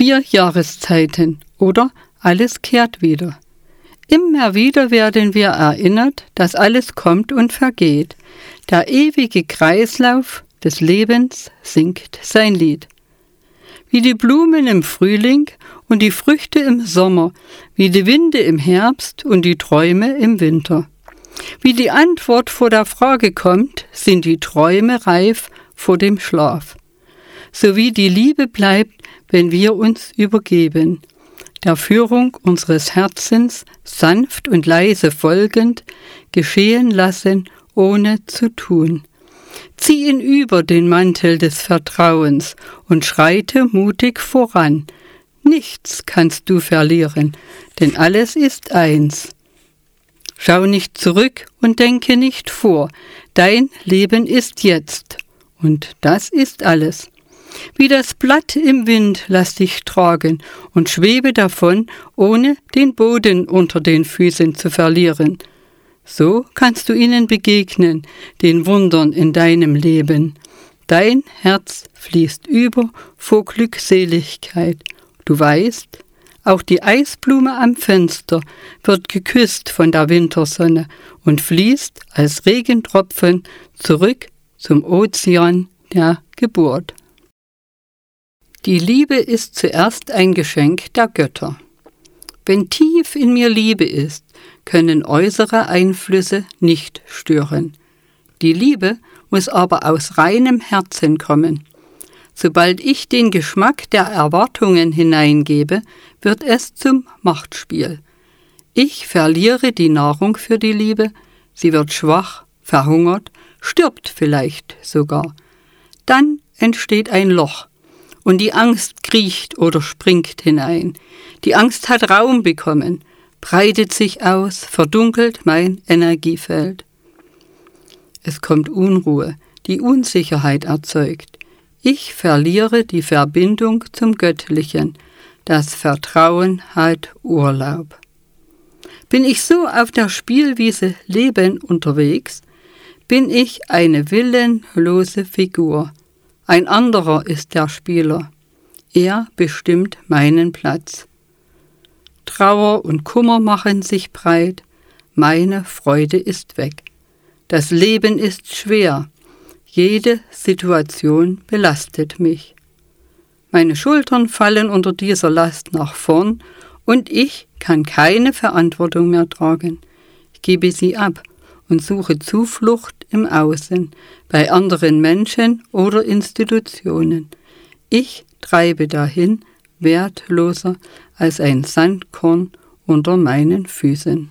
vier Jahreszeiten oder alles kehrt wieder. Immer wieder werden wir erinnert, dass alles kommt und vergeht. Der ewige Kreislauf des Lebens singt sein Lied. Wie die Blumen im Frühling und die Früchte im Sommer, wie die Winde im Herbst und die Träume im Winter. Wie die Antwort vor der Frage kommt, sind die Träume reif vor dem Schlaf. So wie die Liebe bleibt, wenn wir uns übergeben, der Führung unseres Herzens sanft und leise folgend, geschehen lassen, ohne zu tun. Zieh ihn über den Mantel des Vertrauens und schreite mutig voran. Nichts kannst du verlieren, denn alles ist eins. Schau nicht zurück und denke nicht vor, dein Leben ist jetzt, und das ist alles. Wie das Blatt im Wind lass dich tragen und schwebe davon, ohne den Boden unter den Füßen zu verlieren. So kannst du ihnen begegnen, den Wundern in deinem Leben. Dein Herz fließt über vor Glückseligkeit. Du weißt, auch die Eisblume am Fenster wird geküsst von der Wintersonne und fließt als Regentropfen zurück zum Ozean der Geburt. Die Liebe ist zuerst ein Geschenk der Götter. Wenn tief in mir Liebe ist, können äußere Einflüsse nicht stören. Die Liebe muss aber aus reinem Herzen kommen. Sobald ich den Geschmack der Erwartungen hineingebe, wird es zum Machtspiel. Ich verliere die Nahrung für die Liebe, sie wird schwach, verhungert, stirbt vielleicht sogar. Dann entsteht ein Loch, und die Angst kriecht oder springt hinein. Die Angst hat Raum bekommen, breitet sich aus, verdunkelt mein Energiefeld. Es kommt Unruhe, die Unsicherheit erzeugt. Ich verliere die Verbindung zum Göttlichen. Das Vertrauen hat Urlaub. Bin ich so auf der Spielwiese Leben unterwegs, bin ich eine willenlose Figur, ein anderer ist der Spieler. Er bestimmt meinen Platz. Trauer und Kummer machen sich breit, meine Freude ist weg. Das Leben ist schwer, jede Situation belastet mich. Meine Schultern fallen unter dieser Last nach vorn und ich kann keine Verantwortung mehr tragen. Ich gebe sie ab und suche Zuflucht im Außen, bei anderen Menschen oder Institutionen. Ich treibe dahin, wertloser als ein Sandkorn unter meinen Füßen.